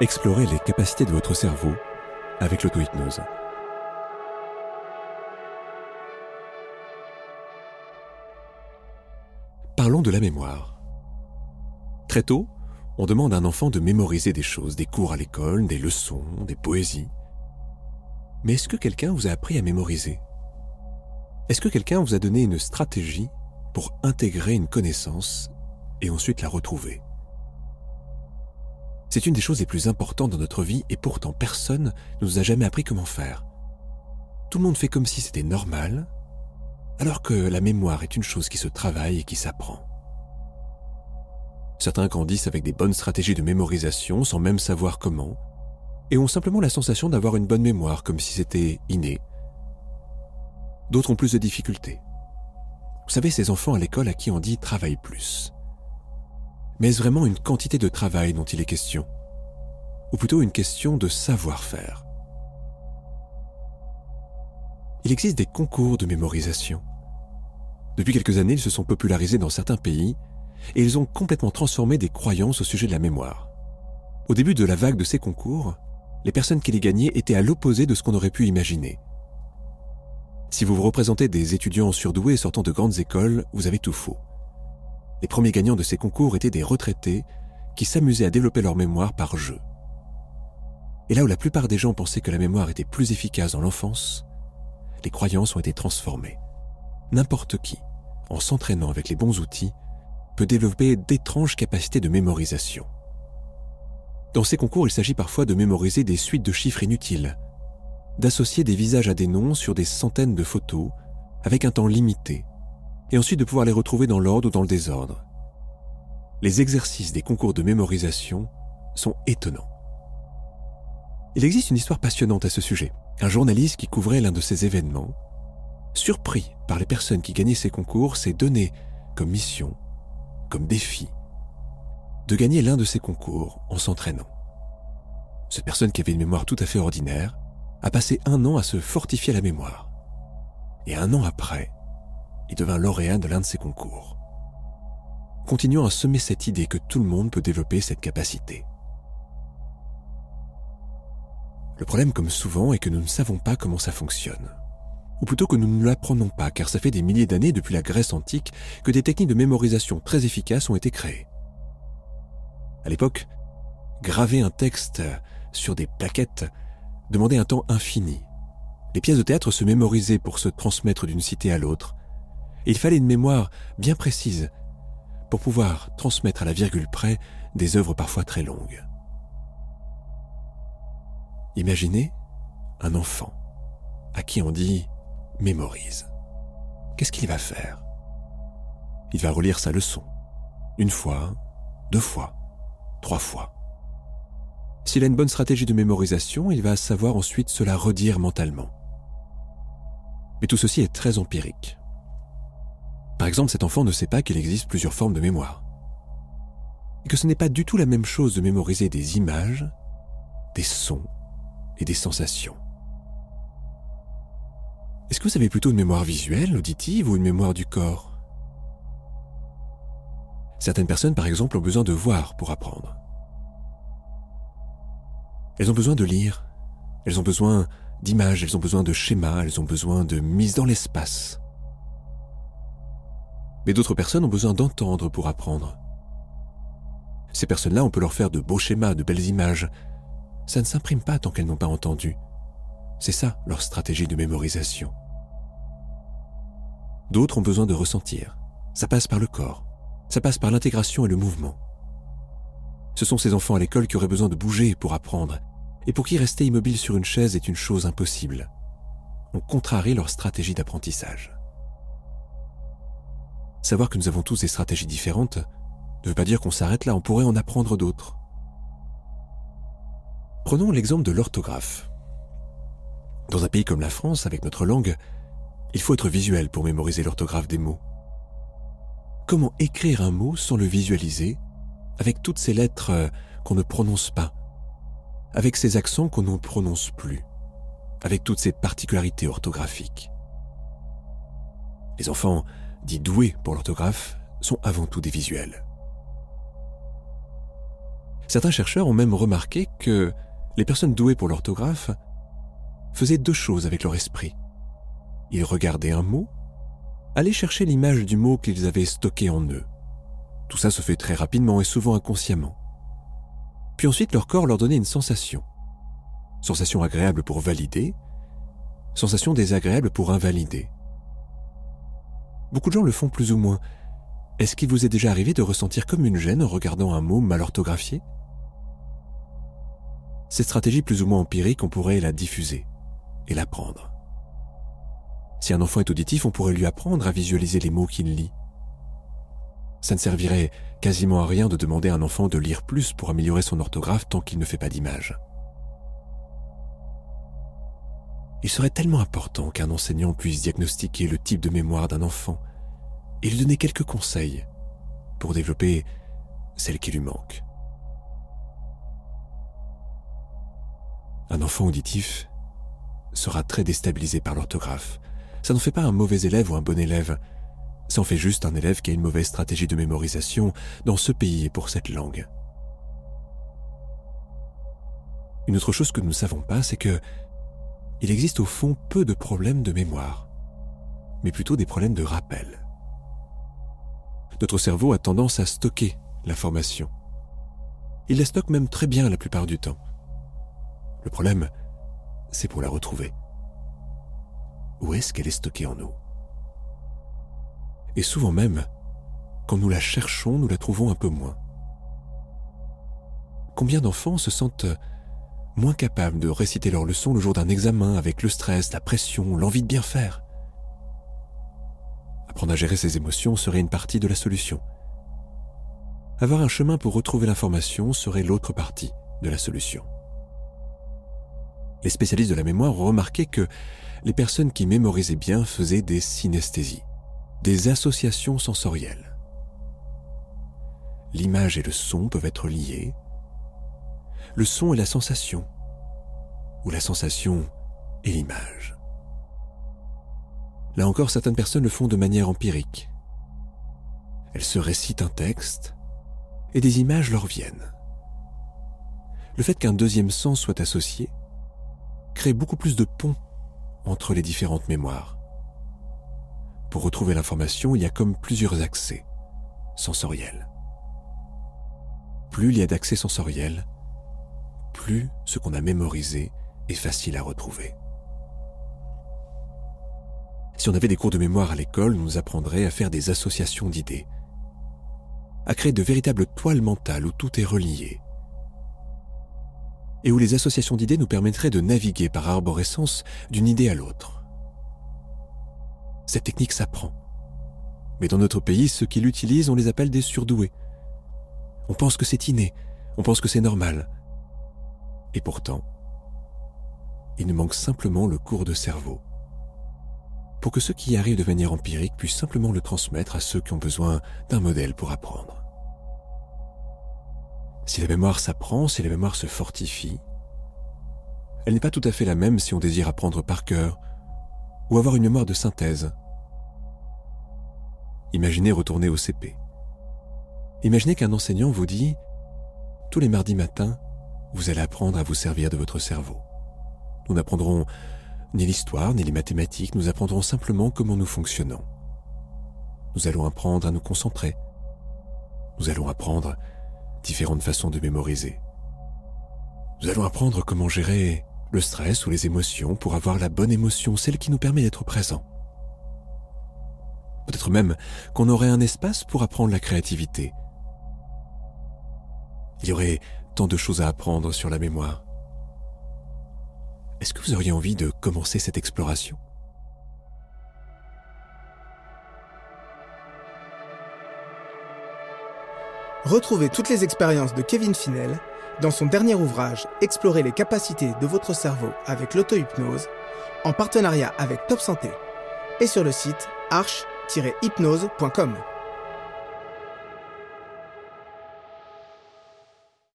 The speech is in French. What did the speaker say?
Explorez les capacités de votre cerveau avec l'auto-hypnose. Parlons de la mémoire. Très tôt, on demande à un enfant de mémoriser des choses, des cours à l'école, des leçons, des poésies. Mais est-ce que quelqu'un vous a appris à mémoriser? Est-ce que quelqu'un vous a donné une stratégie pour intégrer une connaissance et ensuite la retrouver? C'est une des choses les plus importantes dans notre vie et pourtant personne ne nous a jamais appris comment faire. Tout le monde fait comme si c'était normal, alors que la mémoire est une chose qui se travaille et qui s'apprend. Certains grandissent avec des bonnes stratégies de mémorisation sans même savoir comment, et ont simplement la sensation d'avoir une bonne mémoire comme si c'était inné. D'autres ont plus de difficultés. Vous savez, ces enfants à l'école à qui on dit travaille plus. Mais est-ce vraiment une quantité de travail dont il est question Ou plutôt une question de savoir-faire Il existe des concours de mémorisation. Depuis quelques années, ils se sont popularisés dans certains pays et ils ont complètement transformé des croyances au sujet de la mémoire. Au début de la vague de ces concours, les personnes qui les gagnaient étaient à l'opposé de ce qu'on aurait pu imaginer. Si vous vous représentez des étudiants surdoués sortant de grandes écoles, vous avez tout faux. Les premiers gagnants de ces concours étaient des retraités qui s'amusaient à développer leur mémoire par jeu. Et là où la plupart des gens pensaient que la mémoire était plus efficace dans l'enfance, les croyances ont été transformées. N'importe qui, en s'entraînant avec les bons outils, peut développer d'étranges capacités de mémorisation. Dans ces concours, il s'agit parfois de mémoriser des suites de chiffres inutiles, d'associer des visages à des noms sur des centaines de photos, avec un temps limité, et ensuite de pouvoir les retrouver dans l'ordre ou dans le désordre. Les exercices des concours de mémorisation sont étonnants. Il existe une histoire passionnante à ce sujet. Un journaliste qui couvrait l'un de ces événements, surpris par les personnes qui gagnaient ces concours, s'est donné comme mission, comme défi, de gagner l'un de ces concours en s'entraînant. Cette personne qui avait une mémoire tout à fait ordinaire a passé un an à se fortifier la mémoire. Et un an après, il devint lauréat de l'un de ces concours. Continuons à semer cette idée que tout le monde peut développer cette capacité. Le problème, comme souvent, est que nous ne savons pas comment ça fonctionne. Ou plutôt que nous ne l'apprenons pas, car ça fait des milliers d'années depuis la Grèce antique que des techniques de mémorisation très efficaces ont été créées. À l'époque, graver un texte sur des plaquettes demandait un temps infini. Les pièces de théâtre se mémorisaient pour se transmettre d'une cité à l'autre. Il fallait une mémoire bien précise pour pouvoir transmettre à la virgule près des œuvres parfois très longues. Imaginez un enfant à qui on dit mémorise. Qu'est-ce qu'il va faire? Il va relire sa leçon. Une fois, deux fois, trois fois. S'il a une bonne stratégie de mémorisation, il va savoir ensuite se la redire mentalement. Mais tout ceci est très empirique. Par exemple, cet enfant ne sait pas qu'il existe plusieurs formes de mémoire. Et que ce n'est pas du tout la même chose de mémoriser des images, des sons et des sensations. Est-ce que vous avez plutôt une mémoire visuelle, auditive ou une mémoire du corps? Certaines personnes, par exemple, ont besoin de voir pour apprendre. Elles ont besoin de lire, elles ont besoin d'images, elles ont besoin de schémas, elles ont besoin de mise dans l'espace. Mais d'autres personnes ont besoin d'entendre pour apprendre. Ces personnes-là, on peut leur faire de beaux schémas, de belles images. Ça ne s'imprime pas tant qu'elles n'ont pas entendu. C'est ça leur stratégie de mémorisation. D'autres ont besoin de ressentir. Ça passe par le corps. Ça passe par l'intégration et le mouvement. Ce sont ces enfants à l'école qui auraient besoin de bouger pour apprendre, et pour qui rester immobile sur une chaise est une chose impossible. On contrarie leur stratégie d'apprentissage. Savoir que nous avons tous des stratégies différentes ne veut pas dire qu'on s'arrête là, on pourrait en apprendre d'autres. Prenons l'exemple de l'orthographe. Dans un pays comme la France, avec notre langue, il faut être visuel pour mémoriser l'orthographe des mots. Comment écrire un mot sans le visualiser, avec toutes ces lettres euh, qu'on ne prononce pas, avec ces accents qu'on ne prononce plus, avec toutes ces particularités orthographiques? Les enfants, dits doués pour l'orthographe, sont avant tout des visuels. Certains chercheurs ont même remarqué que les personnes douées pour l'orthographe faisaient deux choses avec leur esprit. Ils regardaient un mot, allaient chercher l'image du mot qu'ils avaient stocké en eux. Tout ça se fait très rapidement et souvent inconsciemment. Puis ensuite, leur corps leur donnait une sensation. Sensation agréable pour valider, sensation désagréable pour invalider. Beaucoup de gens le font plus ou moins. Est-ce qu'il vous est déjà arrivé de ressentir comme une gêne en regardant un mot mal orthographié? Cette stratégie plus ou moins empirique, on pourrait la diffuser et l'apprendre. Si un enfant est auditif, on pourrait lui apprendre à visualiser les mots qu'il lit. Ça ne servirait quasiment à rien de demander à un enfant de lire plus pour améliorer son orthographe tant qu'il ne fait pas d'image. Il serait tellement important qu'un enseignant puisse diagnostiquer le type de mémoire d'un enfant et lui donner quelques conseils pour développer celle qui lui manque. Un enfant auditif sera très déstabilisé par l'orthographe. Ça n'en fait pas un mauvais élève ou un bon élève, ça en fait juste un élève qui a une mauvaise stratégie de mémorisation dans ce pays et pour cette langue. Une autre chose que nous ne savons pas, c'est que il existe au fond peu de problèmes de mémoire, mais plutôt des problèmes de rappel. Notre cerveau a tendance à stocker l'information. Il la stocke même très bien la plupart du temps. Le problème, c'est pour la retrouver. Où est-ce qu'elle est stockée en nous? Et souvent même, quand nous la cherchons, nous la trouvons un peu moins. Combien d'enfants se sentent moins capables de réciter leurs leçons le jour d'un examen avec le stress, la pression, l'envie de bien faire. Apprendre à gérer ses émotions serait une partie de la solution. Avoir un chemin pour retrouver l'information serait l'autre partie de la solution. Les spécialistes de la mémoire ont remarqué que les personnes qui mémorisaient bien faisaient des synesthésies, des associations sensorielles. L'image et le son peuvent être liés, le son est la sensation, ou la sensation est l'image. Là encore, certaines personnes le font de manière empirique. Elles se récitent un texte et des images leur viennent. Le fait qu'un deuxième sens soit associé crée beaucoup plus de ponts entre les différentes mémoires. Pour retrouver l'information, il y a comme plusieurs accès sensoriels. Plus il y a d'accès sensoriels, plus ce qu'on a mémorisé est facile à retrouver. Si on avait des cours de mémoire à l'école, on nous apprendrait à faire des associations d'idées, à créer de véritables toiles mentales où tout est relié, et où les associations d'idées nous permettraient de naviguer par arborescence d'une idée à l'autre. Cette technique s'apprend. Mais dans notre pays, ceux qui l'utilisent, on les appelle des surdoués. On pense que c'est inné, on pense que c'est normal, et pourtant, il nous manque simplement le cours de cerveau pour que ceux qui y arrivent de manière empirique puissent simplement le transmettre à ceux qui ont besoin d'un modèle pour apprendre. Si la mémoire s'apprend, si la mémoire se fortifie, elle n'est pas tout à fait la même si on désire apprendre par cœur ou avoir une mémoire de synthèse. Imaginez retourner au CP. Imaginez qu'un enseignant vous dit, tous les mardis matins, vous allez apprendre à vous servir de votre cerveau. Nous n'apprendrons ni l'histoire, ni les mathématiques, nous apprendrons simplement comment nous fonctionnons. Nous allons apprendre à nous concentrer. Nous allons apprendre différentes façons de mémoriser. Nous allons apprendre comment gérer le stress ou les émotions pour avoir la bonne émotion, celle qui nous permet d'être présent. Peut-être même qu'on aurait un espace pour apprendre la créativité. Il y aurait tant de choses à apprendre sur la mémoire. Est-ce que vous auriez envie de commencer cette exploration? Retrouvez toutes les expériences de Kevin Finel dans son dernier ouvrage Explorer les capacités de votre cerveau avec l'auto-hypnose en partenariat avec Top Santé et sur le site arche-hypnose.com.